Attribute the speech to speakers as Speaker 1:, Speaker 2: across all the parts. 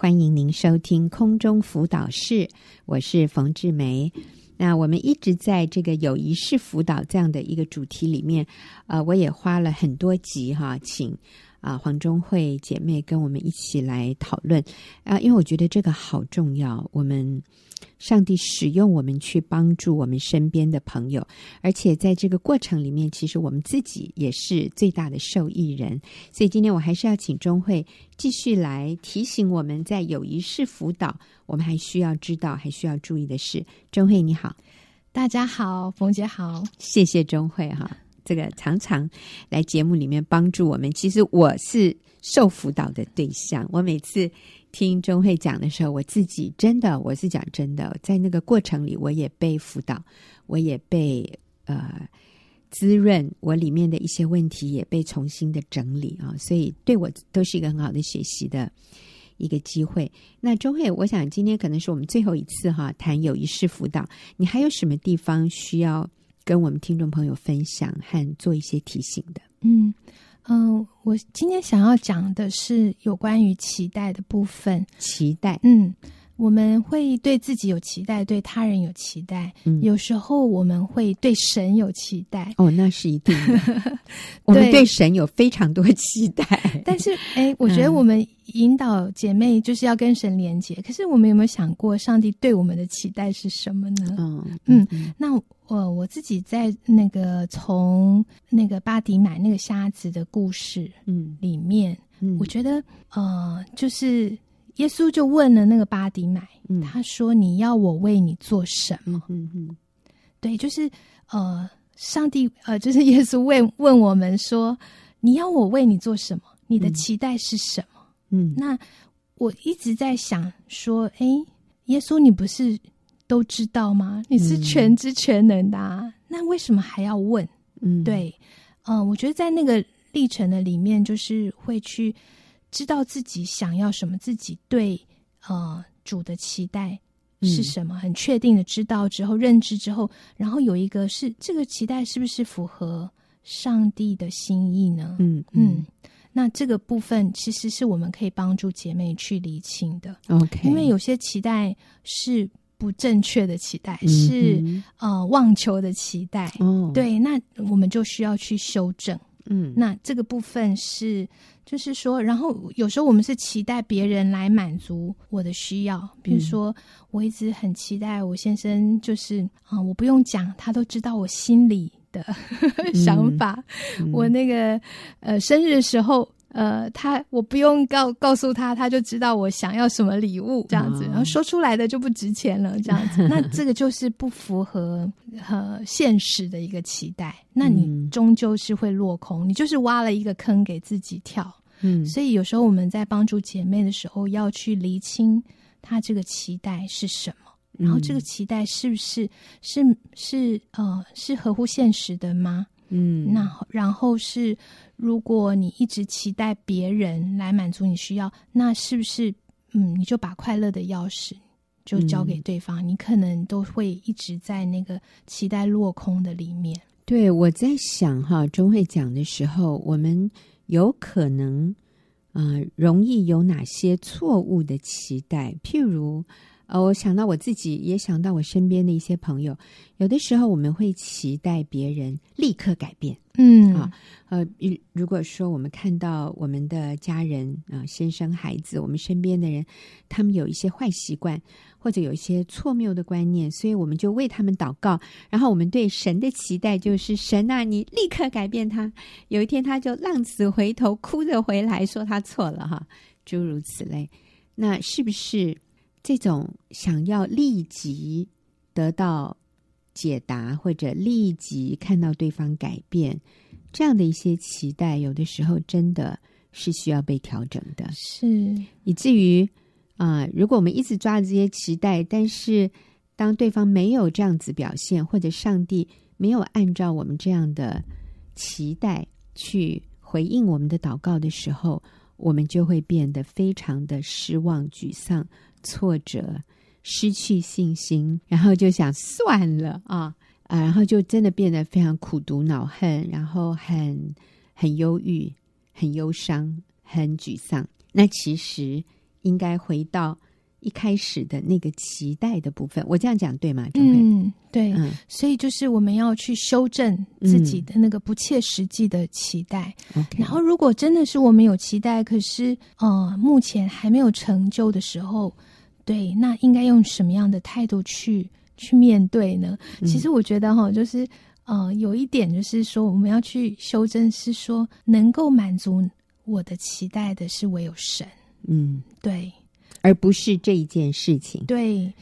Speaker 1: 欢迎您收听空中辅导室，我是冯志梅。那我们一直在这个友谊式辅导这样的一个主题里面，呃，我也花了很多集哈，请啊黄中慧姐妹跟我们一起来讨论啊，因为我觉得这个好重要，我们。上帝使用我们去帮助我们身边的朋友，而且在这个过程里面，其实我们自己也是最大的受益人。所以今天我还是要请钟慧继续来提醒我们在友谊式辅导，我们还需要知道、还需要注意的是。钟慧你好，
Speaker 2: 大家好，冯姐好，
Speaker 1: 谢谢钟慧哈，这个常常来节目里面帮助我们。其实我是受辅导的对象，我每次。听钟慧讲的时候，我自己真的，我是讲真的，在那个过程里，我也被辅导，我也被呃滋润，我里面的一些问题也被重新的整理啊，所以对我都是一个很好的学习的一个机会。那钟慧，我想今天可能是我们最后一次哈谈友谊式辅导，你还有什么地方需要跟我们听众朋友分享和做一些提醒的？
Speaker 2: 嗯。嗯、呃，我今天想要讲的是有关于期待的部分。
Speaker 1: 期待，
Speaker 2: 嗯，我们会对自己有期待，对他人有期待。嗯，有时候我们会对神有期待。
Speaker 1: 哦，那是一定的。我们对神有非常多期待。
Speaker 2: 但是，哎，我觉得我们引导姐妹就是要跟神连接。嗯、可是，我们有没有想过，上帝对我们的期待是什么呢？
Speaker 1: 哦、嗯，
Speaker 2: 嗯，那。我我自己在那个从那个巴迪买那个瞎子的故事，嗯，里面，嗯，我觉得，呃，就是耶稣就问了那个巴迪买，嗯，他说：“你要我为你做什么？”嗯嗯，对，就是呃，上帝呃，就是耶稣问问我们说：“你要我为你做什么？你的期待是什么？”嗯，那我一直在想说，哎，耶稣，你不是？都知道吗？你是全知全能的，啊，嗯，那为什么还要问？嗯，对，嗯，呃，我觉得在那个历程的里面，就是会去知道自己想要什么，自己对呃主的期待是什么，嗯，很确定的知道之后，认知之后，然后有一个是这个期待是不是符合上帝的心意呢？嗯嗯，嗯，那这个部分其实是我们可以帮助姐妹去理清的。OK，因为有些期待是。不正确的期待是、嗯、呃妄求的期待，哦，对，那我们就需要去修正。嗯，那这个部分是就是说，然后有时候我们是期待别人来满足我的需要，比如说我一直很期待我先生就是啊、呃，我不用讲，他都知道我心里的 想法。嗯、我那个呃生日的时候。呃，他我不用告告诉他，他就知道我想要什么礼物，这样子，然后说出来的就不值钱了，这样子。那这个就是不符合呃现实的一个期待，那你终究是会落空，你就是挖了一个坑给自己跳。嗯，所以有时候我们在帮助姐妹的时候，要去厘清她这个期待是什么，然后这个期待是不是是是呃是合乎现实的吗？嗯，那然后是。如果你一直期待别人来满足你需要，那是不是嗯，你就把快乐的钥匙就交给对方？嗯、你可能都会一直在那个期待落空的里面。
Speaker 1: 对，我在想哈，钟慧讲的时候，我们有可能啊、呃，容易有哪些错误的期待？譬如，呃，我想到我自己，也想到我身边的一些朋友，有的时候我们会期待别人立刻改变。嗯啊，呃，如果说我们看到我们的家人啊，先生、孩子，我们身边的人，他们有一些坏习惯，或者有一些错谬的观念，所以我们就为他们祷告。然后我们对神的期待就是：神啊，你立刻改变他。有一天他就浪子回头，哭着回来说他错了哈，诸如此类。那是不是这种想要立即得到解答，或者立即看到对方改变，这样的一些期待，有的时候真的是需要被调整的。
Speaker 2: 是，
Speaker 1: 以至于啊、呃，如果我们一直抓着这些期待，但是当对方没有这样子表现，或者上帝没有按照我们这样的期待去回应我们的祷告的时候，我们就会变得非常的失望、沮丧、挫折。失去信心，然后就想算了啊啊，然后就真的变得非常苦毒恼恨，然后很很忧郁、很忧伤、很沮丧。那其实应该回到一开始的那个期待的部分。我这样讲对吗？
Speaker 2: 嗯，对。嗯，所以就是我们要去修正自己的那个不切实际的期待。
Speaker 1: 嗯，
Speaker 2: 然后，如果真的是我们有期待，可是呃，目前还没有成就的时候，对，那应该用什么样的态度去去面对呢？嗯，其实我觉得哈，就是呃，有一点就是说，我们要去修正，是说能够满足。我的期待的是唯有神，
Speaker 1: 嗯，
Speaker 2: 对，
Speaker 1: 而不是这一件事情。
Speaker 2: 对，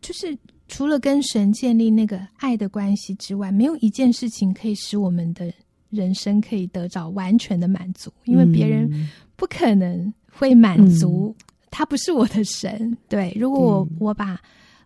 Speaker 2: 就是除了跟神建立那个爱的关系之外，没有一件事情可以使我们的人生可以得着完全的满足，因为别人不可能会满足，嗯、他不是我的神。对，如果我我把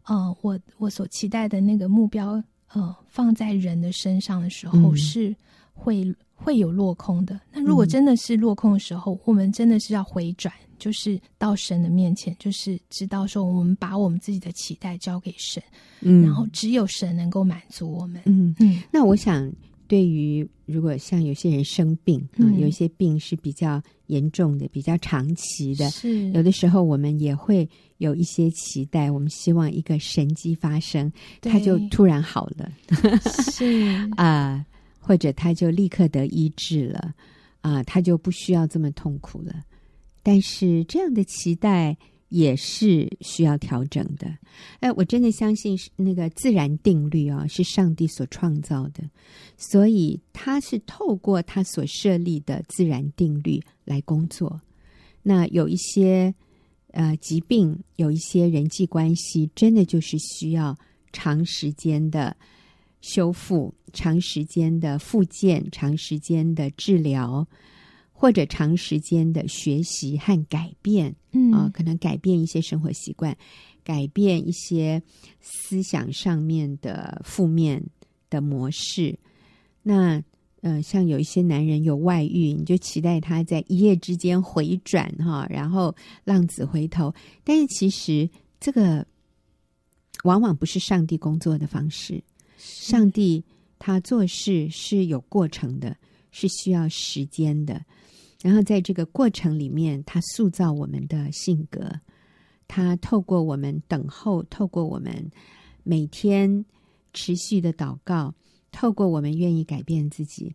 Speaker 2: 呃我我所期待的那个目标呃放在人的身上的时候，嗯、是会。会有落空的。那如果真的是落空的时候，嗯、我们真的是要回转，就是到神的面前，就是知道说，我们把我们自己的期待交给神，嗯，然后只有神能够满足我们。
Speaker 1: 嗯嗯。那我想，对于如果像有些人生病啊、嗯，有一些病是比较严重的、比较长期的，
Speaker 2: 是
Speaker 1: 有的时候我们也会有一些期待，我们希望一个神迹发生，他就突然好了。
Speaker 2: 是
Speaker 1: 啊。呃或者他就立刻得医治了，啊，他就不需要这么痛苦了。但是这样的期待也是需要调整的。哎，我真的相信是那个自然定律啊，是上帝所创造的，所以他是透过他所设立的自然定律来工作。那有一些呃疾病，有一些人际关系，真的就是需要长时间的。修复、长时间的复健、长时间的治疗，或者长时间的学习和改变，
Speaker 2: 嗯
Speaker 1: 啊，可能改变一些生活习惯，改变一些思想上面的负面的模式。那，呃，像有一些男人有外遇，你就期待他在一夜之间回转，哈，然后浪子回头。但是其实这个往往不是上帝工作的方式。上帝他做事是有过程的，是需要时间的。然后在这个过程里面，他塑造我们的性格。他透过我们等候，透过我们每天持续的祷告，透过我们愿意改变自己，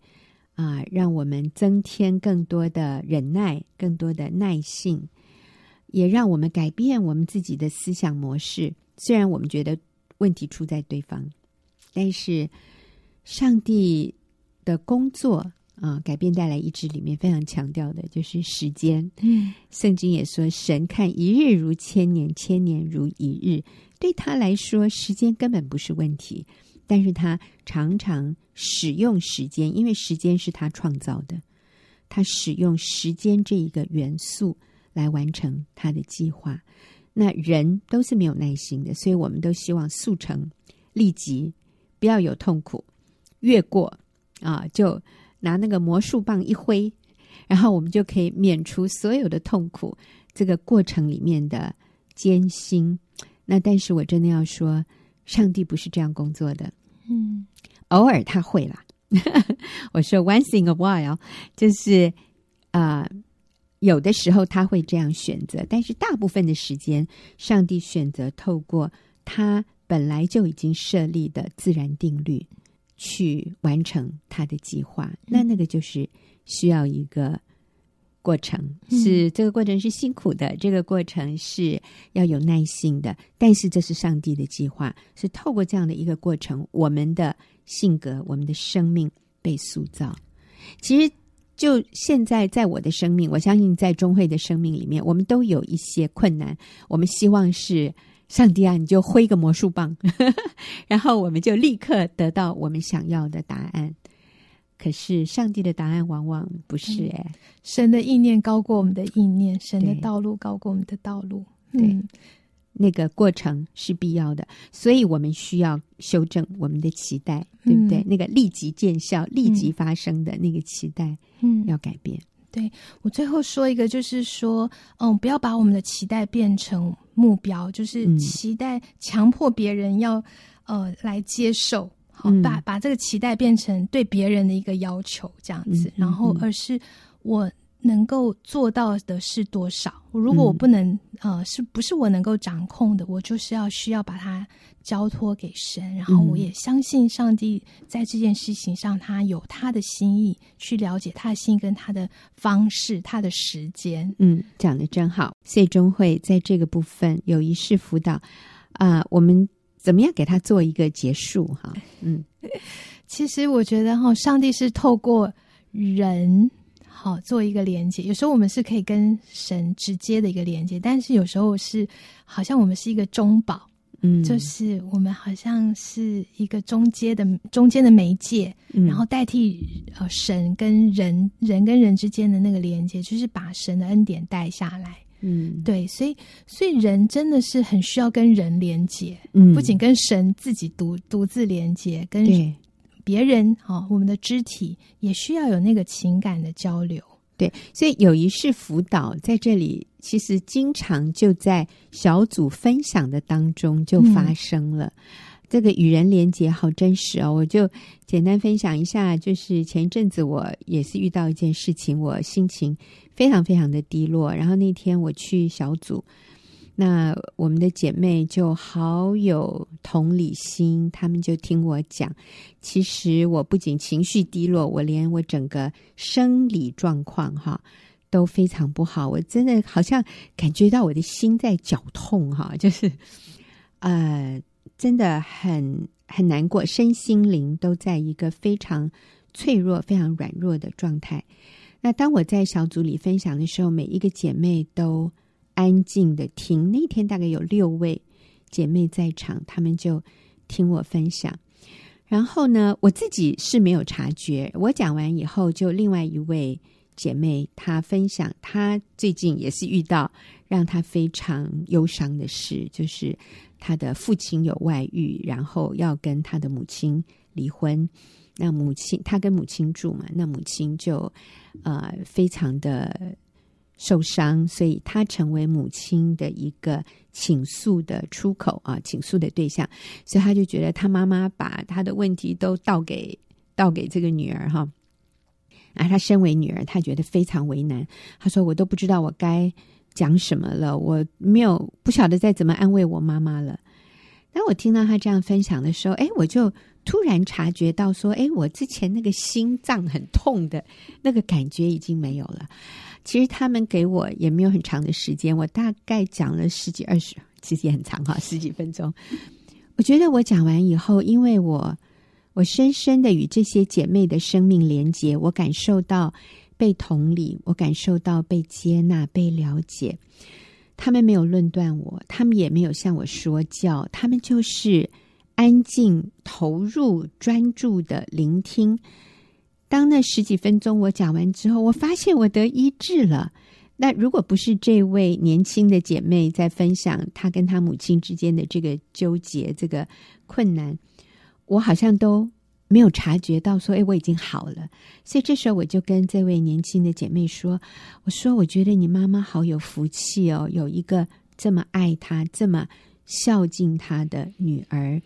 Speaker 1: 啊，让我们增添更多的忍耐，更多的耐性，也让我们改变我们自己的思想模式。虽然我们觉得问题出在对方。但是，上帝的工作啊，改变带来医治里面非常强调的就是时间。
Speaker 2: 嗯，
Speaker 1: 圣经也说，神看一日如千年，千年如一日。对他来说，时间根本不是问题，但是他常常使用时间，因为时间是他创造的，他使用时间这一个元素来完成他的计划。那人都是没有耐心的，所以我们都希望速成、立即。不要有痛苦，越过啊，就拿那个魔术棒一挥，然后我们就可以免除所有的痛苦。这个过程里面的艰辛，那但是我真的要说，上帝不是这样工作的。
Speaker 2: 嗯，
Speaker 1: 偶尔他会啦。我说 once in a while，就是啊、呃，有的时候他会这样选择，但是大部分的时间，上帝选择透过他。本来就已经设立的自然定律，去完成他的计划，那那个就是需要一个过程，是这个过程是辛苦的，这个过程是要有耐心的。但是这是上帝的计划，是透过这样的一个过程，我们的性格、我们的生命被塑造。其实就现在，在我的生命，我相信在中慧的生命里面，我们都有一些困难，我们希望是。上帝啊，你就挥个魔术棒，然后我们就立刻得到我们想要的答案。可是上帝的答案往往不是哎、嗯，
Speaker 2: 神的意念高过我们的意念，神的道路高过我们的道路。
Speaker 1: 对，嗯、那个过程是必要的，所以我们需要修正我们的期待，对不对？嗯、那个立即见效、立即发生的那个期待，
Speaker 2: 嗯，
Speaker 1: 要改变。
Speaker 2: 对，我最后说一个，就是说，嗯，不要把我们的期待变成目标，就是期待强迫别人要，呃，来接受，好，嗯、把把这个期待变成对别人的一个要求，这样子，嗯、然后而是我能够做到的是多少？如果我不能，嗯、呃，是不是我能够掌控的？我就是要需要把它交托给神，然后我也相信上帝在这件事情上，他有他的心意，去了解他的心跟他的方式、他的时间。
Speaker 1: 嗯，讲的真好。所以中会在这个部分有一式辅导啊、呃，我们怎么样给他做一个结束？哈，嗯，
Speaker 2: 其实我觉得哈，上帝是透过人。好，做一个连接。有时候我们是可以跟神直接的一个连接，但是有时候是好像我们是一个中保，嗯，就是我们好像是一个中间的中间的媒介，嗯、然后代替呃神跟人人跟人之间的那个连接，就是把神的恩典带下来。嗯，对，所以所以人真的是很需要跟人连接，嗯，不仅跟神自己独独自连接，跟对。别人哈，我们的肢体也需要有那个情感的交流。
Speaker 1: 对，所以有仪式辅导在这里，其实经常就在小组分享的当中就发生了。嗯、这个与人连结好真实哦，我就简单分享一下。就是前一阵子我也是遇到一件事情，我心情非常非常的低落。然后那天我去小组。那我们的姐妹就好有同理心，她们就听我讲。其实我不仅情绪低落，我连我整个生理状况哈都非常不好。我真的好像感觉到我的心在绞痛哈，就是呃，真的很很难过，身心灵都在一个非常脆弱、非常软弱的状态。那当我在小组里分享的时候，每一个姐妹都。安静的听，那天大概有六位姐妹在场，她们就听我分享。然后呢，我自己是没有察觉。我讲完以后，就另外一位姐妹她分享，她最近也是遇到让她非常忧伤的事，就是她的父亲有外遇，然后要跟她的母亲离婚。那母亲她跟母亲住嘛，那母亲就呃非常的。受伤，所以他成为母亲的一个倾诉的出口啊，倾诉的对象。所以他就觉得他妈妈把他的问题都倒给倒给这个女儿哈。啊，他身为女儿，他觉得非常为难。他说：“我都不知道我该讲什么了，我没有不晓得再怎么安慰我妈妈了。”当我听到他这样分享的时候，哎，我就突然察觉到说：“哎，我之前那个心脏很痛的那个感觉已经没有了。”其实他们给我也没有很长的时间，我大概讲了十几二十，其实也很长哈，十几分钟。我觉得我讲完以后，因为我我深深的与这些姐妹的生命连接，我感受到被同理，我感受到被接纳、被了解。他们没有论断我，他们也没有向我说教，他们就是安静、投入、专注的聆听。当那十几分钟我讲完之后，我发现我得医治了。那如果不是这位年轻的姐妹在分享她跟她母亲之间的这个纠结、这个困难，我好像都没有察觉到说，哎，我已经好了。所以这时候我就跟这位年轻的姐妹说：“我说，我觉得你妈妈好有福气哦，有一个这么爱她、这么孝敬她的女儿。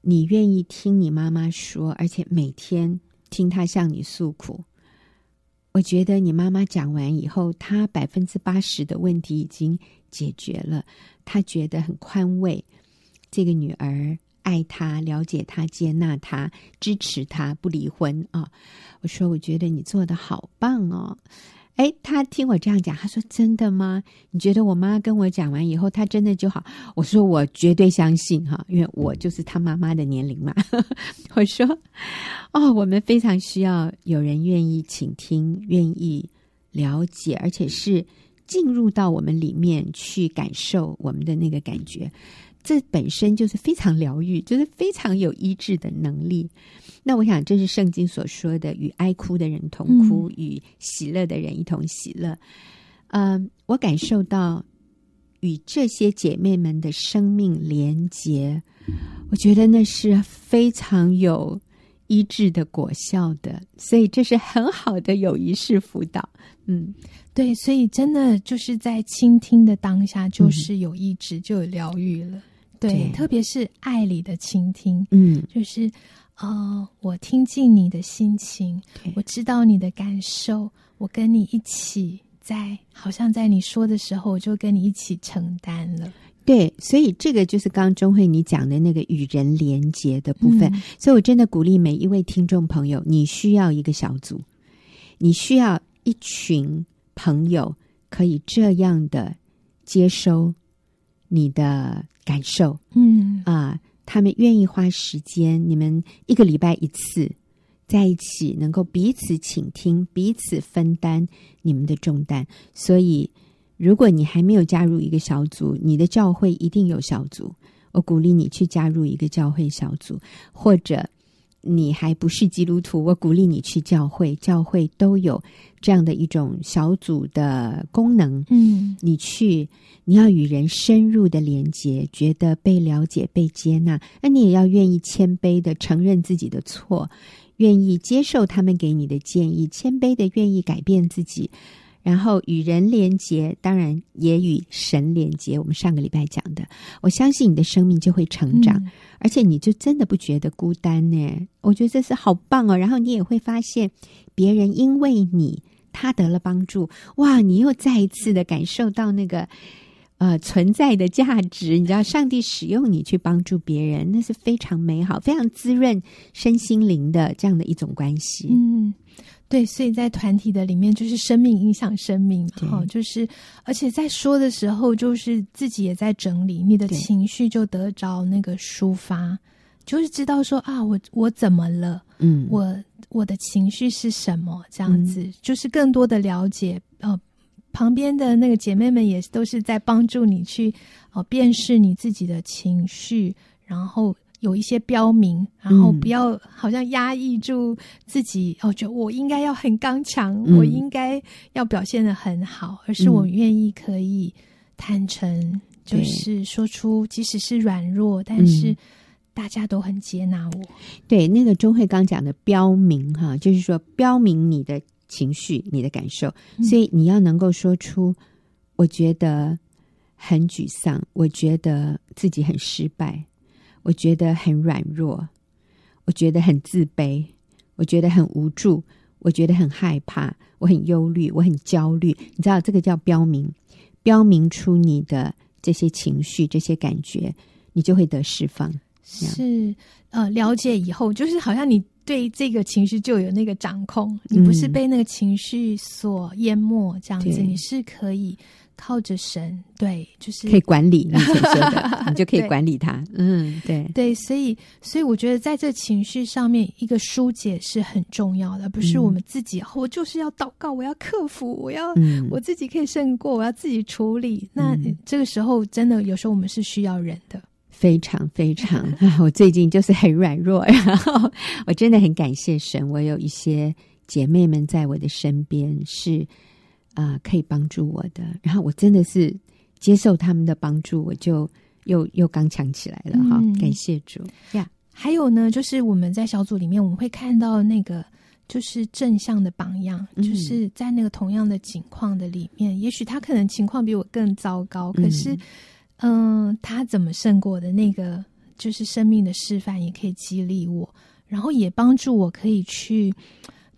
Speaker 1: 你愿意听你妈妈说，而且每天。”听他向你诉苦，我觉得你妈妈讲完以后，她百分之八十的问题已经解决了，她觉得很宽慰。这个女儿爱她，了解她，接纳她，支持她，不离婚啊！我说，我觉得你做的好棒哦。哎，他听我这样讲，他说：“真的吗？你觉得我妈跟我讲完以后，他真的就好？”我说：“我绝对相信哈，因为我就是他妈妈的年龄嘛。”我说：“哦，我们非常需要有人愿意倾听，愿意了解，而且是进入到我们里面去感受我们的那个感觉。”这本身就是非常疗愈，就是非常有医治的能力。那我想，这是圣经所说的：“与哀哭的人同哭，与喜乐的人一同喜乐。”嗯，呃，我感受到与这些姐妹们的生命连结，我觉得那是非常有医治的果效的。所以，这是很好的有仪式辅导。嗯，
Speaker 2: 对，所以真的就是在倾听的当下，就是有医治，就有疗愈了。对，对，特别是爱里的倾听，嗯，就是哦，我听进你的心情，我知道你的感受，我跟你一起在，好像在你说的时候，我就跟你一起承担了。
Speaker 1: 对，所以这个就是刚刚中慧你讲的那个与人连结的部分。嗯、所以我真的鼓励每一位听众朋友，你需要一个小组，你需要一群朋友可以这样的接收你的感受。嗯啊，他们愿意花时间，你们一个礼拜一次在一起，能够彼此倾听，彼此分担你们的重担。所以。如果你还没有加入一个小组，你的教会一定有小组。我鼓励你去加入一个教会小组，或者你还不是基督徒，我鼓励你去教会，教会都有这样的一种小组的功能。嗯，你去，你要与人深入的连接，觉得被了解、被接纳，那你也要愿意谦卑的承认自己的错，愿意接受他们给你的建议，谦卑的愿意改变自己。然后与人连结，当然也与神连结。我们上个礼拜讲的，我相信你的生命就会成长，嗯、而且你就真的不觉得孤单呢。我觉得这是好棒哦。然后你也会发现，别人因为你他得了帮助，哇！你又再一次的感受到那个呃存在的价值。你知道，上帝使用你去帮助别人，那是非常美好、非常滋润身心灵的这样的一种关系。嗯。
Speaker 2: 对，所以在团体的里面，就是生命影响生命嘛，哈，就是而且在说的时候，就是自己也在整理，你的情绪就得着那个抒发，就是知道说啊，我我怎么了？嗯，我我的情绪是什么？这样子，嗯、就是更多的了解。呃，旁边的那个姐妹们也都是在帮助你去哦、呃，辨识你自己的情绪，然后。有一些标明，然后不要好像压抑住自己，嗯、哦，觉得我应该要很刚强，嗯、我应该要表现的很好，而是我愿意可以坦诚，嗯、就是说出即使是软弱，但是大家都很接纳我。
Speaker 1: 对，那个钟慧刚讲的标明哈，就是说标明你的情绪、你的感受，嗯、所以你要能够说出，我觉得很沮丧，我觉得自己很失败。我觉得很软弱，我觉得很自卑，我觉得很无助，我觉得很害怕，我很忧虑，我很焦虑。你知道这个叫标明，标明出你的这些情绪、这些感觉，你就会得释放。
Speaker 2: 是呃，了解以后，就是好像你对这个情绪就有那个掌控，你不是被那个情绪所淹没，这样子，嗯、你是可以。靠着神，对，就是
Speaker 1: 可以管理你所说的，你就可以管理它。嗯，对，
Speaker 2: 对，所以，所以我觉得在这情绪上面，一个疏解是很重要的，不是我们自己，嗯、我就是要祷告，我要克服，我要、嗯、我自己可以胜过，我要自己处理。那这个时候，真的有时候我们是需要人的，
Speaker 1: 非常非常。我最近就是很软弱，然后我真的很感谢神，我有一些姐妹们在我的身边是。啊、呃，可以帮助我的，然后我真的是接受他们的帮助，我就又又刚强起来了哈！嗯、感谢主呀！Yeah
Speaker 2: 还有呢，就是我们在小组里面，我们会看到那个就是正向的榜样，嗯、就是在那个同样的境况的里面，也许他可能情况比我更糟糕，可是嗯、呃，他怎么胜过的那个就是生命的示范，也可以激励我，然后也帮助我可以去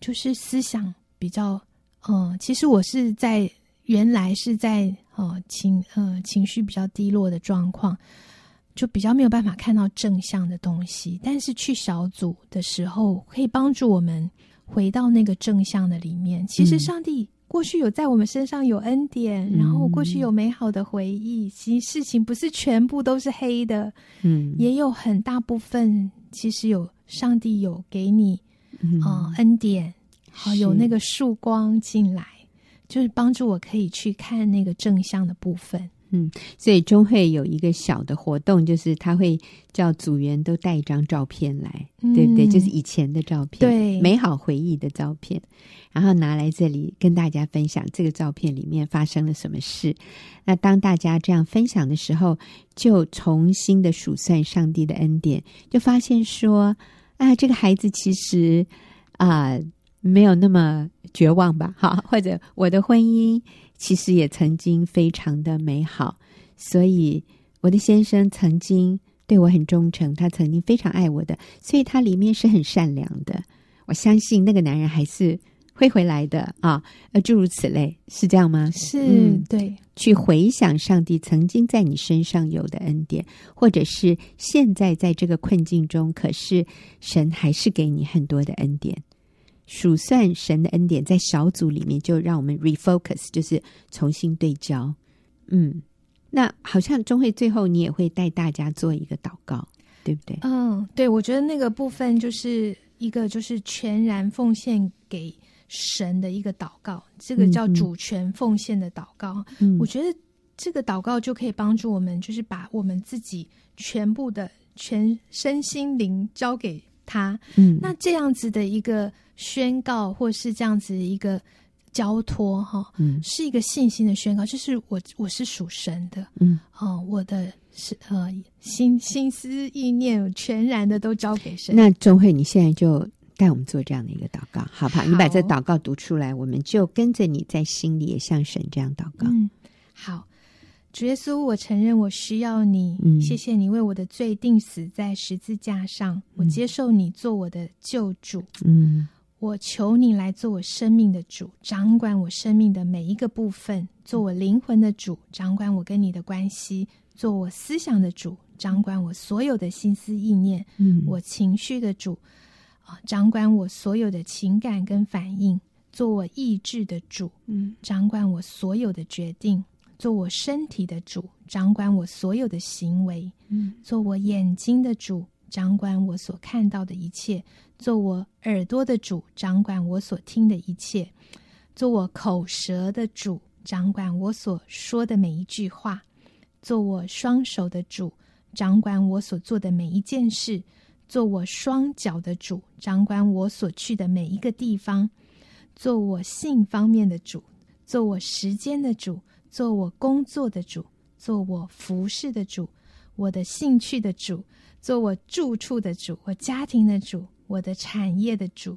Speaker 2: 就是思想比较。嗯，其实我是在原来是在呃情呃情绪比较低落的状况，就比较没有办法看到正向的东西。但是去小组的时候，可以帮助我们回到那个正向的里面。其实上帝过去有在我们身上有恩典，嗯、然后过去有美好的回忆。其实事情不是全部都是黑的，嗯，也有很大部分其实有上帝有给你啊、呃、恩典。好，有那个曙光进来，就是帮助我可以去看那个正向的部分。
Speaker 1: 嗯，所以中会有一个小的活动，就是他会叫组员都带一张照片来，嗯、对不对？就是以前的照片，
Speaker 2: 对，
Speaker 1: 美好回忆的照片，然后拿来这里跟大家分享这个照片里面发生了什么事。那当大家这样分享的时候，就重新的数算上帝的恩典，就发现说，啊，这个孩子其实啊。呃没有那么绝望吧？哈，或者我的婚姻其实也曾经非常的美好，所以我的先生曾经对我很忠诚，他曾经非常爱我的，所以他里面是很善良的。我相信那个男人还是会回来的啊，呃，诸如此类，是这样吗？
Speaker 2: 是，嗯，对。
Speaker 1: 去回想上帝曾经在你身上有的恩典，或者是现在在这个困境中，可是神还是给你很多的恩典。数算神的恩典，在小组里面就让我们 refocus，就是重新对焦。嗯，那好像钟会最后你也会带大家做一个祷告，对不对？
Speaker 2: 嗯，对，我觉得那个部分就是一个就是全然奉献给神的一个祷告，这个叫主权奉献的祷告。嗯，我觉得这个祷告就可以帮助我们，就是把我们自己全部的全身心灵交给他。嗯，那这样子的一个。宣告，或是这样子一个交托，哈，嗯，是一个信心的宣告，就是我我是属神的，嗯，哦，我的是呃心心思意念全然的都交给神。
Speaker 1: 那钟慧，你现在就带我们做这样的一个祷告，好不好？好，你把这祷告读出来，我们就跟着你在心里也向神这样祷告。
Speaker 2: 嗯，好。主耶稣，我承认我需要你，嗯，谢谢你为我的罪定死在十字架上，嗯，我接受你做我的救主，嗯。我求你来做我生命的主，掌管我生命的每一个部分；做我灵魂的主，掌管我跟你的关系；做我思想的主，掌管我所有的心思意念；嗯，我情绪的主，啊，掌管我所有的情感跟反应；做我意志的主，嗯，掌管我所有的决定；做我身体的主，掌管我所有的行为；嗯，做我眼睛的主。掌管我所看到的一切，做我耳朵的主；掌管我所听的一切，做我口舌的主；掌管我所说的每一句话，做我双手的主；掌管我所做的每一件事，做我双脚的主；掌管我所去的每一个地方，做我性方面的主；做我时间的主；做我工作的主；做我服侍的主；我的兴趣的主。做我住处的主，我家庭的主，我的产业的主，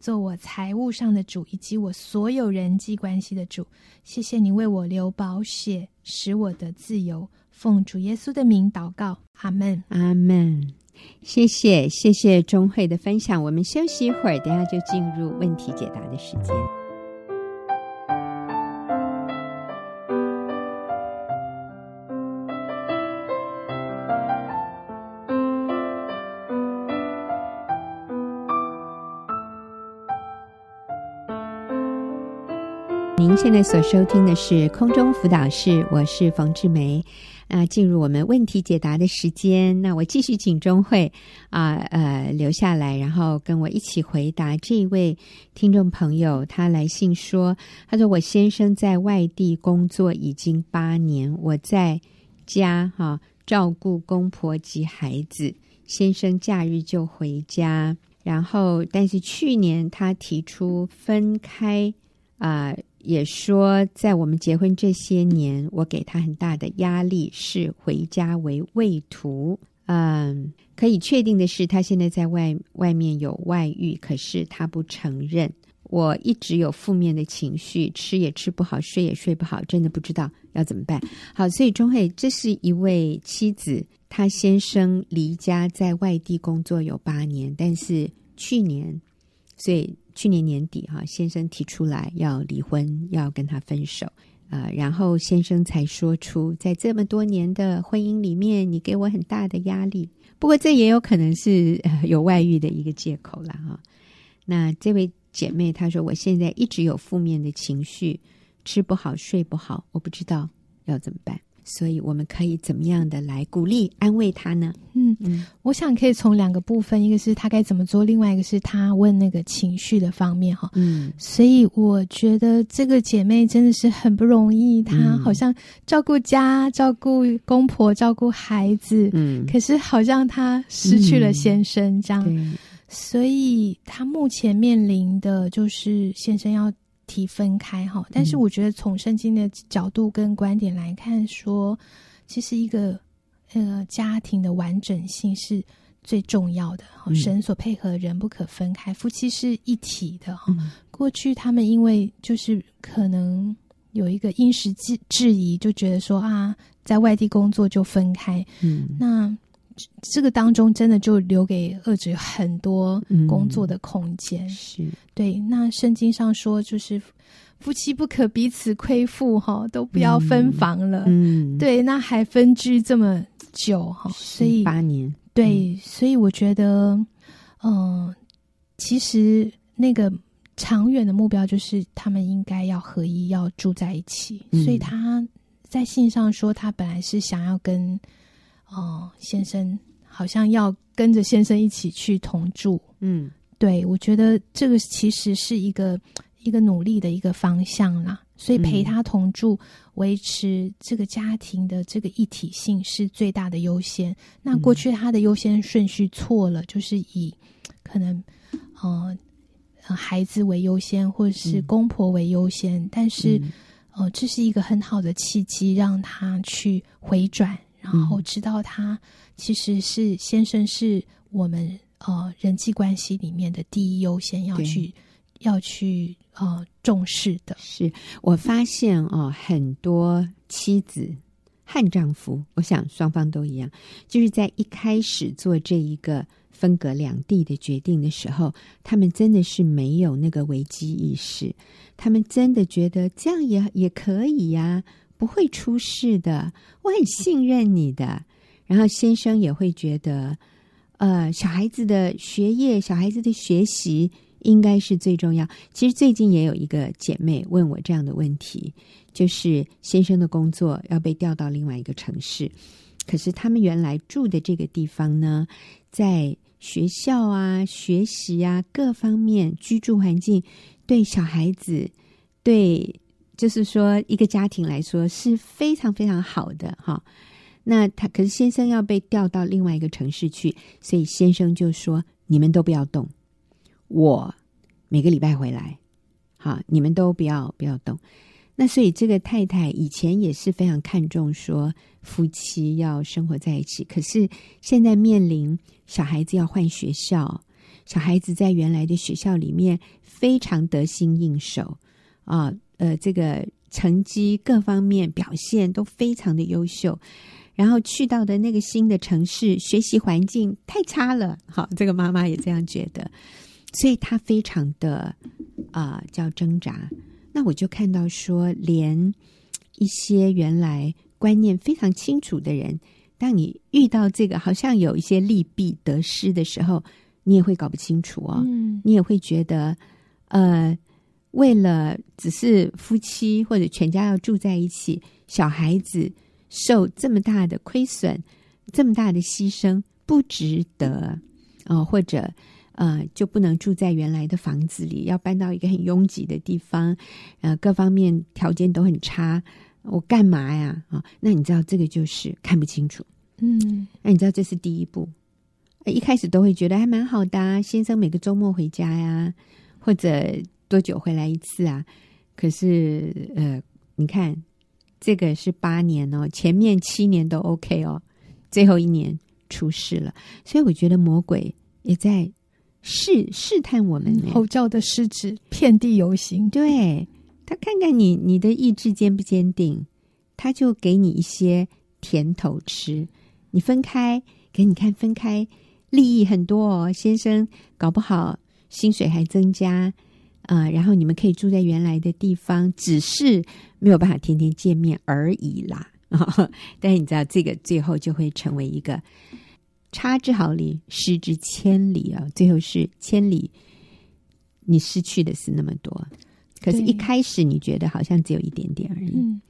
Speaker 2: 做我财务上的主，以及我所有人际关系的主。谢谢你为我流宝血，使我的自由。奉主耶稣的名祷告，阿门，
Speaker 1: 阿门。谢谢，谢谢钟慧的分享。我们休息一会儿，等下就进入问题解答的时间。您现在所收听的是空中辅导室，我是冯志梅。那进入我们问题解答的时间，那我继续请钟慧啊呃留下来，然后跟我一起回答这位听众朋友。他来信说，他说我先生在外地工作已经八年，我在家哈、照顾公婆及孩子，先生假日就回家，然后但是去年他提出分开啊。也说，在我们结婚这些年，我给他很大的压力，是回家为畏途。嗯，可以确定的是，他现在在外外面有外遇，可是他不承认。我一直有负面的情绪，吃也吃不好，睡也睡不好，真的不知道要怎么办。好，所以钟慧，这是一位妻子，她先生离家在外地工作有八年，但是去年，所以。去年年底，哈，先生提出来要离婚，要跟他分手，呃，然后先生才说出，在这么多年的婚姻里面，你给我很大的压力。不过这也有可能是有外遇的一个借口了，哈。那这位姐妹她说，我现在一直有负面的情绪，吃不好，睡不好，我不知道要怎么办。所以我们可以怎么样的来鼓励安慰他呢？
Speaker 2: 嗯嗯，我想可以从两个部分，一个是他该怎么做，另外一个是他问那个情绪的方面哈。嗯，所以我觉得这个姐妹真的是很不容易，她好像照顾家、照顾公婆、照顾孩子，嗯，可是好像她失去了先生这样，嗯，所以她目前面临的就是先生要。提分开哈，但是我觉得从圣经的角度跟观点来看说，说其实一个呃家庭的完整性是最重要的。神所配合人不可分开，夫妻是一体的哈。过去他们因为就是可能有一个因时质质疑，就觉得说啊，在外地工作就分开。嗯，那这个当中真的就留给恶者很多工作的空间。
Speaker 1: 嗯、是
Speaker 2: 对。那圣经上说，就是夫妻不可彼此亏负，哈，都不要分房了。嗯，对。那还分居这么久，哈，所以
Speaker 1: 八年。
Speaker 2: 对，所以我觉得，嗯、呃，其实那个长远的目标就是他们应该要合一，要住在一起。嗯、所以他在信上说，他本来是想要跟。哦，先生好像要跟着先生一起去同住。嗯，对，我觉得这个其实是一个一个努力的一个方向啦。所以陪他同住，嗯、维持这个家庭的这个一体性是最大的优先。那过去他的优先顺序错了，嗯、就是以可能呃孩子为优先，或者是公婆为优先。嗯、但是呃，这是一个很好的契机，让他去回转。然后知道他其实是先生，是我们呃人际关系里面的第一优先要去要去呃重视的。
Speaker 1: 是我发现哦，很多妻子和丈夫，我想双方都一样，就是在一开始做这一个分隔两地的决定的时候，他们真的是没有那个危机意识，他们真的觉得这样也也可以呀、啊。不会出事的，我很信任你的。然后先生也会觉得，呃，小孩子的学业、小孩子的学习应该是最重要。其实最近也有一个姐妹问我这样的问题，就是先生的工作要被调到另外一个城市，可是他们原来住的这个地方呢，在学校啊、学习啊各方面居住环境，对小孩子对。就是说，一个家庭来说是非常非常好的哈。那他可是先生要被调到另外一个城市去，所以先生就说：“你们都不要动，我每个礼拜回来，好，你们都不要不要动。”那所以这个太太以前也是非常看重说夫妻要生活在一起，可是现在面临小孩子要换学校，小孩子在原来的学校里面非常得心应手啊。这个成绩各方面表现都非常的优秀，然后去到的那个新的城市，学习环境太差了。好，这个妈妈也这样觉得，所以她非常的啊、呃、叫挣扎。那我就看到说，连一些原来观念非常清楚的人，当你遇到这个好像有一些利弊得失的时候，你也会搞不清楚哦。嗯，你也会觉得呃。为了只是夫妻或者全家要住在一起，小孩子受这么大的亏损，这么大的牺牲，不值得啊、呃？或者呃，就不能住在原来的房子里，要搬到一个很拥挤的地方，呃，各方面条件都很差，我干嘛呀？啊、哦，那你知道这个就是看不清楚，嗯，那你知道这是第一步，一开始都会觉得还蛮好的啊，先生每个周末回家呀，或者。多久回来一次啊？可是呃，你看这个是八年哦，前面七年都 OK 哦，最后一年出事了，所以我觉得魔鬼也在试试探我们。
Speaker 2: 吼叫的狮子遍地游行，
Speaker 1: 对，他看看你你的意志坚不坚定，他就给你一些甜头吃。你分开给你看，分开利益很多哦，先生搞不好薪水还增加。啊、呃，然后你们可以住在原来的地方，只是没有办法天天见面而已啦。哦、但是你知道，这个最后就会成为一个差之毫厘，失之千里啊！最后是千里，你失去的是那么多，可是一开始你觉得好像只有一点点而已。
Speaker 2: 嗯，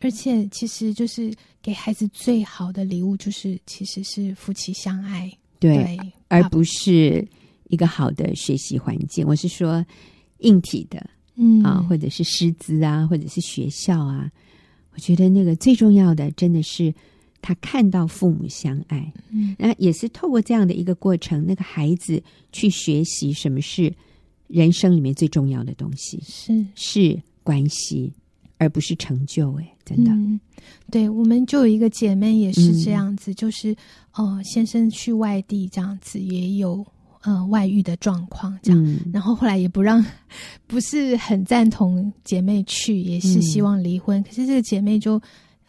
Speaker 2: 而且其实就是给孩子最好的礼物，就是其实是夫妻相爱，
Speaker 1: 对，对而不是一个好的学习环境。我是说。硬体的，嗯。啊，或者是师资啊，或者是学校啊，我觉得那个最重要的，真的是他看到父母相爱，嗯，那也是透过这样的一个过程，那个孩子去学习什么是人生里面最重要的东西，是。是关系，而不是成就。哎，真的，
Speaker 2: 嗯，对，我们就有一个姐妹也是这样子，嗯，就是哦，呃，先生去外地这样子也有。呃，外遇的状况这样，嗯、然后后来也不让，不是很赞同姐妹去，也是希望离婚。嗯、可是这个姐妹就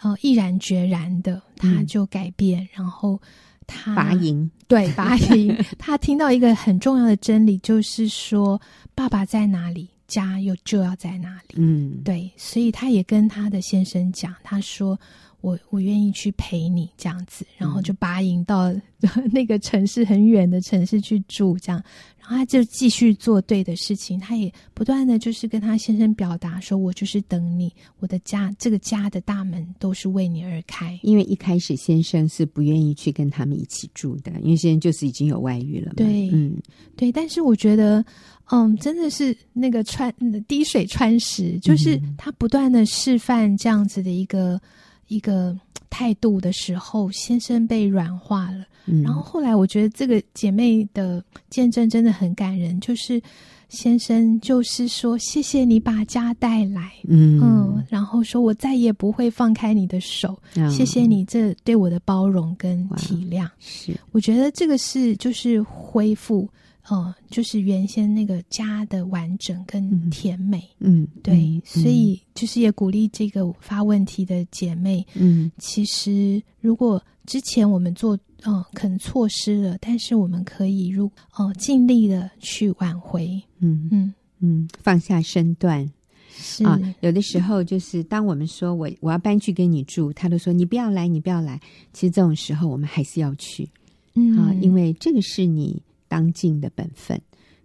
Speaker 2: 呃毅然决然的，她就改变，嗯、然后她
Speaker 1: 拔营，
Speaker 2: 对，拔营。她听到一个很重要的真理，就是说，爸爸在哪里，家又就要在哪里。
Speaker 1: 嗯，
Speaker 2: 对，所以她也跟她的先生讲，她说。我我愿意去陪你这样子，然后就拔营到 那个城市很远的城市去住，这样，然后他就继续做对的事情。他也不断的就是跟他先生表达说：“我就是等你，我的家这个家的大门都是为你而开。”
Speaker 1: 因为一开始先生是不愿意去跟他们一起住的，因为先生就是已经有外遇了嘛。
Speaker 2: 对，嗯，对。但是我觉得，嗯，真的是那个穿滴水穿石，就是他不断的示范这样子的一个。一个态度的时候，先生被软化了。嗯，然后后来，我觉得这个姐妹的见证真的很感人。就是先生就是说：“谢谢你把家带来。嗯”嗯，然后说：“我再也不会放开你的手。嗯”谢谢你这对我的包容跟体谅。
Speaker 1: 是，
Speaker 2: 我觉得这个是就是恢复。哦，就是原先那个家的完整跟甜美，
Speaker 1: 嗯，
Speaker 2: 对，
Speaker 1: 嗯、
Speaker 2: 所以就是也鼓励这个发问题的姐妹，
Speaker 1: 嗯，
Speaker 2: 其实如果之前我们做，嗯、呃，可能错失了，但是我们可以如，哦、呃，尽力的去挽回，
Speaker 1: 嗯。嗯。嗯，放下身段，
Speaker 2: 是。
Speaker 1: 啊，有的时候就是当我们说我我要搬去跟你住，他都说你不要来，你不要来，其实这种时候我们还是要去，
Speaker 2: 嗯。
Speaker 1: 啊，因为这个是你。当尽的本分，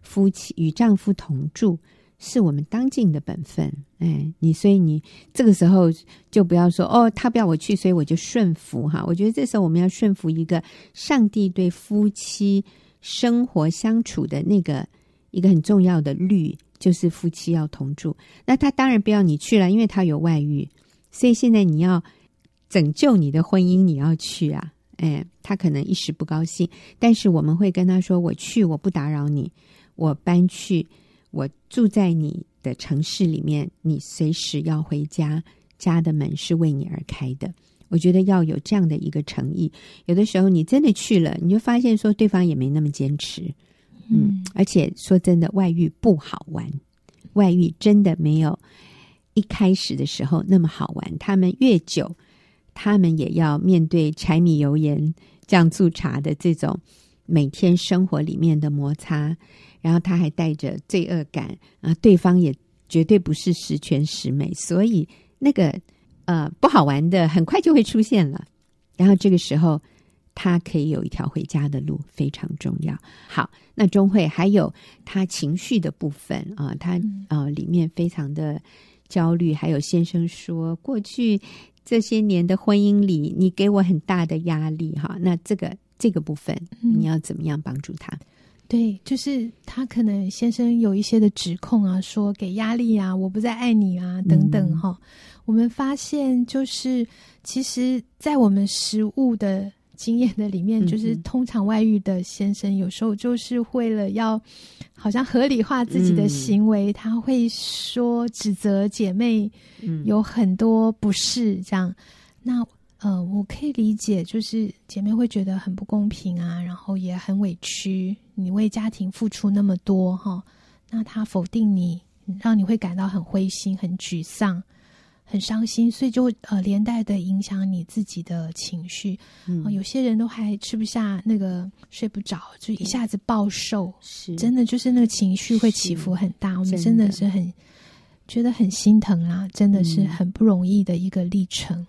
Speaker 1: 夫妻与丈夫同住是我们当尽的本分。哎，你所以你这个时候就不要说哦，他不要我去，所以我就顺服哈。我觉得这时候我们要顺服一个上帝对夫妻生活相处的那个一个很重要的律，就是夫妻要同住。那他当然不要你去了，因为他有外遇，所以现在你要拯救你的婚姻，你要去啊。哎，他可能一时不高兴，但是我们会跟他说：“我去，我不打扰你，我搬去，我住在你的城市里面，你随时要回家，家的门是为你而开的。”我觉得要有这样的一个诚意。有的时候你真的去了，你就发现说对方也没那么坚持，嗯，嗯，而且说真的，外遇不好玩，外遇真的没有一开始的时候那么好玩，他们越久。他们也要面对柴米油盐酱醋茶的这种每天生活里面的摩擦，然后他还带着罪恶感啊，对方也绝对不是十全十美，所以那个呃不好玩的很快就会出现了。然后这个时候，他可以有一条回家的路，非常重要。好，那钟慧还有他情绪的部分啊，他啊、呃、里面非常的焦虑，还有先生说过去。这些年的婚姻里，你给我很大的压力哈。那这个这个部分，你要怎么样帮助他？嗯、
Speaker 2: 对，就是他可能先生有一些的指控啊，说给压力啊，我不再爱你啊，等等哈、嗯。我们发现，就是其实，在我们食物的。经验的里面，就是通常外遇的先生，有时候就是为了要好像合理化自己的行为，嗯、他会说指责姐妹有很多不是这样。嗯、那呃，我可以理解，就是姐妹会觉得很不公平啊，然后也很委屈。你为家庭付出那么多哈，那他否定你，让你会感到很灰心、很沮丧。很伤心，所以就呃连带的影响你自己的情绪。嗯、呃，有些人都还吃不下那个睡不着，就一下子暴瘦，是真的就是那个情绪会起伏很大。我们真的是很觉得很心疼啦，真的是很不容易的一个历程。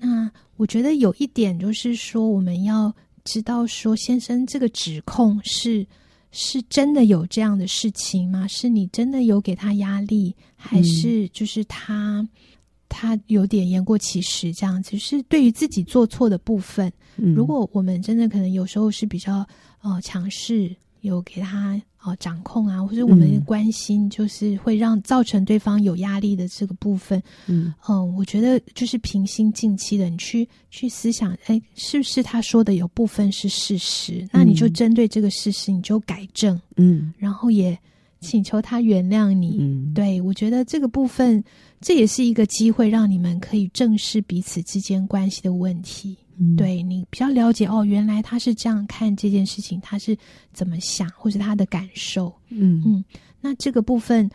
Speaker 2: 嗯、那我觉得有一点就是说，我们要知道说，先生这个指控是是真的有这样的事情吗？是你真的有给他压力，还是就是他？嗯他有点言过其实，这样子是对于自己做错的部分。嗯，如果我们真的可能有时候是比较呃强势，有给他呃掌控啊，或者我们的关心就是会让造成对方有压力的这个部分。嗯，嗯、呃，我觉得就是平心静气的，你去去思想，哎，是不是他说的有部分是事实？那你就针对这个事实，你就改正。嗯，然后也。请求他原谅你，嗯、对，我觉得这个部分，这也是一个机会，让你们可以正视彼此之间关系的问题。嗯、对，你比较了解哦，原来他是这样看这件事情，他是怎么想，或是他的感受。嗯。嗯，那这个部分，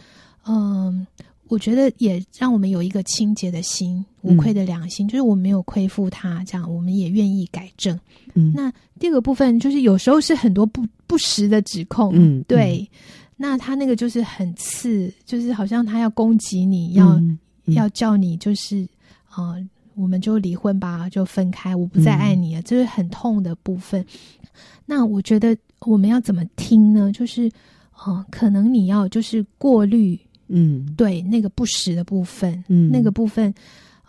Speaker 2: 嗯、呃，我觉得也让我们有一个清洁的心、无愧的良心，嗯、就是我们没有亏负他，这样我们也愿意改正。嗯，那第二个部分就是有时候是很多不不实的指控，嗯，对，嗯、那他那个就是很刺，就是好像他要攻击你，要、要叫你就是啊、呃，我们就离婚吧，就分开，我不再爱你了，这、嗯、是很痛的部分。那我觉得我们要怎么听呢？就是啊、呃，可能你要就是过滤。嗯，对，那个不实的部分，嗯，那个部分，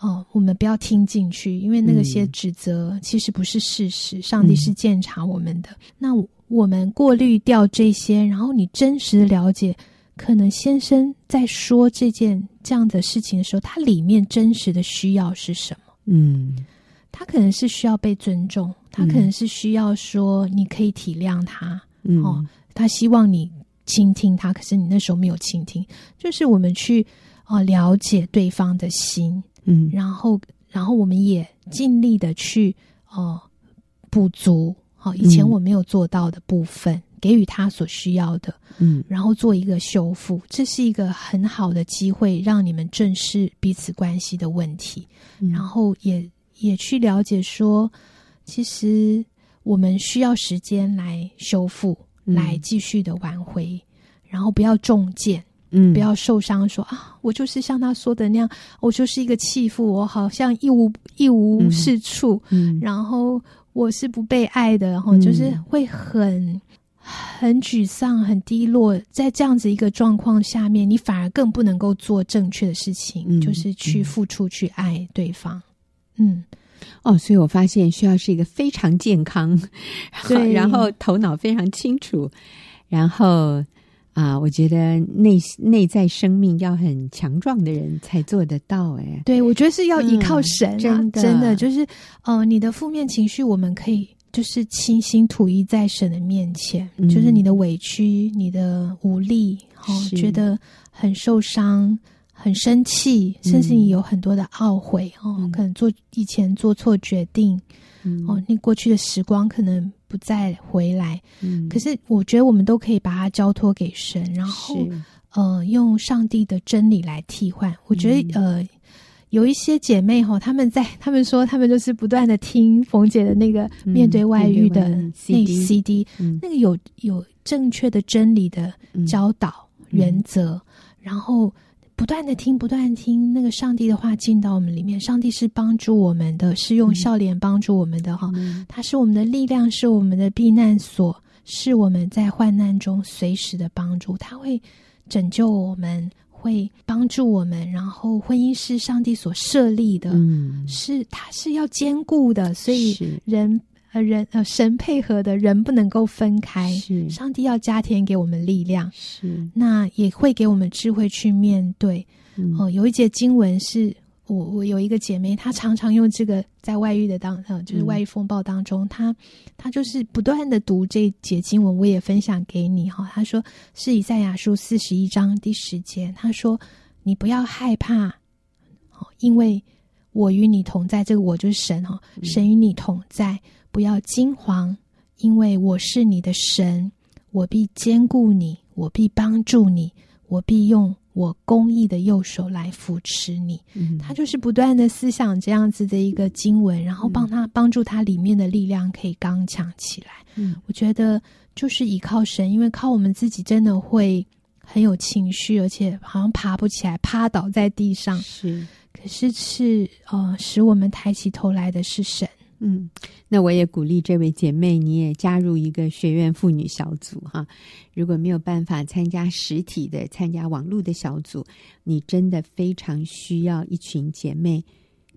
Speaker 2: 哦，我们不要听进去，因为那个些指责其实不是事实。嗯、上帝是鉴察我们的，嗯、那我们过滤掉这些，然后你真实的了解，可能先生在说这件这样的事情的时候，他里面真实的需要是什么？嗯，他可能是需要被尊重，他可能是需要说你可以体谅他，嗯、哦，他希望你。倾听他，可是你那时候没有倾听，就是我们去哦、呃、了解对方的心，嗯，然后然后我们也尽力的去哦补、呃、足好、呃、以前我没有做到的部分，嗯、给予他所需要的，嗯，然后做一个修复，这是一个很好的机会，让你们正视彼此关系的问题，嗯、然后也也去了解说，其实我们需要时间来修复。来继续的挽回，嗯、然后不要中箭，嗯，不要受伤。说啊，我就是像他说的那样，我就是一个弃妇，我好像一无一无是处，嗯，然后我是不被爱的，然后就是会很很沮丧、很低落。在这样子一个状况下面，你反而更不能够做正确的事情，嗯、就是去付出、去爱对方，嗯。
Speaker 1: 哦，所以我发现需要是一个非常健康，对，然后头脑非常清楚，然后啊，我觉得内内在生命要很强壮的人才做得到。哎，
Speaker 2: 对，我觉得是要依靠神啊，嗯，真的，真的就是，呃，你的负面情绪，我们可以就是倾心吐意在神的面前，嗯，就是你的委屈、你的无力，哦，觉得很受伤。很生气，甚至你有很多的懊悔、嗯、哦，可能做以前做错决定，嗯、哦，你过去的时光可能不再回来。嗯，可是我觉得我们都可以把它交托给神，然后呃，用上帝的真理来替换。我觉得、嗯、呃，有一些姐妹哈、哦，他们在 她们说她们就是不断的听冯姐的那个面对外遇的那 CD，、嗯、那个有有正确的真理的教导、嗯、原则，然后。不断的听，不断听那个上帝的话进到我们里面。上帝是帮助我们的，是用笑脸帮助我们的哈。嗯、他是我们的力量，是我们的避难所，是我们在患难中随时的帮助。他会拯救我们，会帮助我们。然后婚姻是上帝所设立的，嗯、是他是要兼顾的，所以人。呃，人呃，神配合的人不能够分开。是，上帝要加添给我们力量。是，那也会给我们智慧去面对。哦、有一节经文是我我有一个姐妹，她常常用这个在外遇的当呃，就是外遇风暴当中，嗯、她她就是不断的读这节经文，我也分享给你哈。她说是以赛亚书四十一章第十节，她说你不要害怕，哦，因为我与你同在。这个我就是神哈，神与你同在。嗯不要惊慌，因为我是你的神，我必兼顾你，我必帮助你，我必用我公义的右手来扶持你。嗯、他就是不断的思想这样子的一个经文，然后帮他帮助他里面的力量可以刚强起来。嗯，我觉得就是依靠神，因为靠我们自己真的会很有情绪，而且好像爬不起来，趴倒在地上。是，可是是呃，使我们抬起头来的是神。
Speaker 1: 嗯，那我也鼓励这位姐妹，你也加入一个学院妇女小组哈。如果没有办法参加实体的，参加网络的小组，你真的非常需要一群姐妹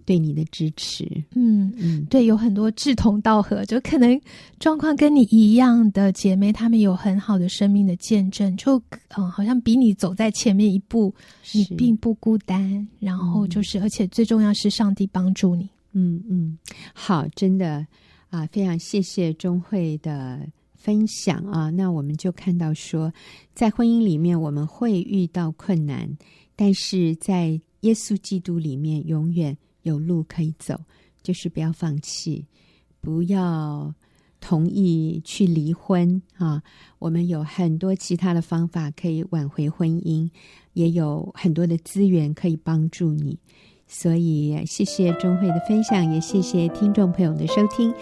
Speaker 1: 对你的支持。
Speaker 2: 嗯嗯，对，有很多志同道合，就可能状况跟你一样的姐妹，她们有很好的生命的见证，就嗯，好像比你走在前面一步，你并不孤单。然后就是，而且最重要是上帝帮助你。
Speaker 1: 嗯嗯，好，真的啊，非常谢谢钟慧的分享啊。那我们就看到说，在婚姻里面我们会遇到困难，但是在耶稣基督里面永远有路可以走，就是不要放弃，不要同意去离婚啊，我们有很多其他的方法可以挽回婚姻，也有很多的资源可以帮助你。所以，谢谢钟慧的分享，也谢谢听众朋友的收听。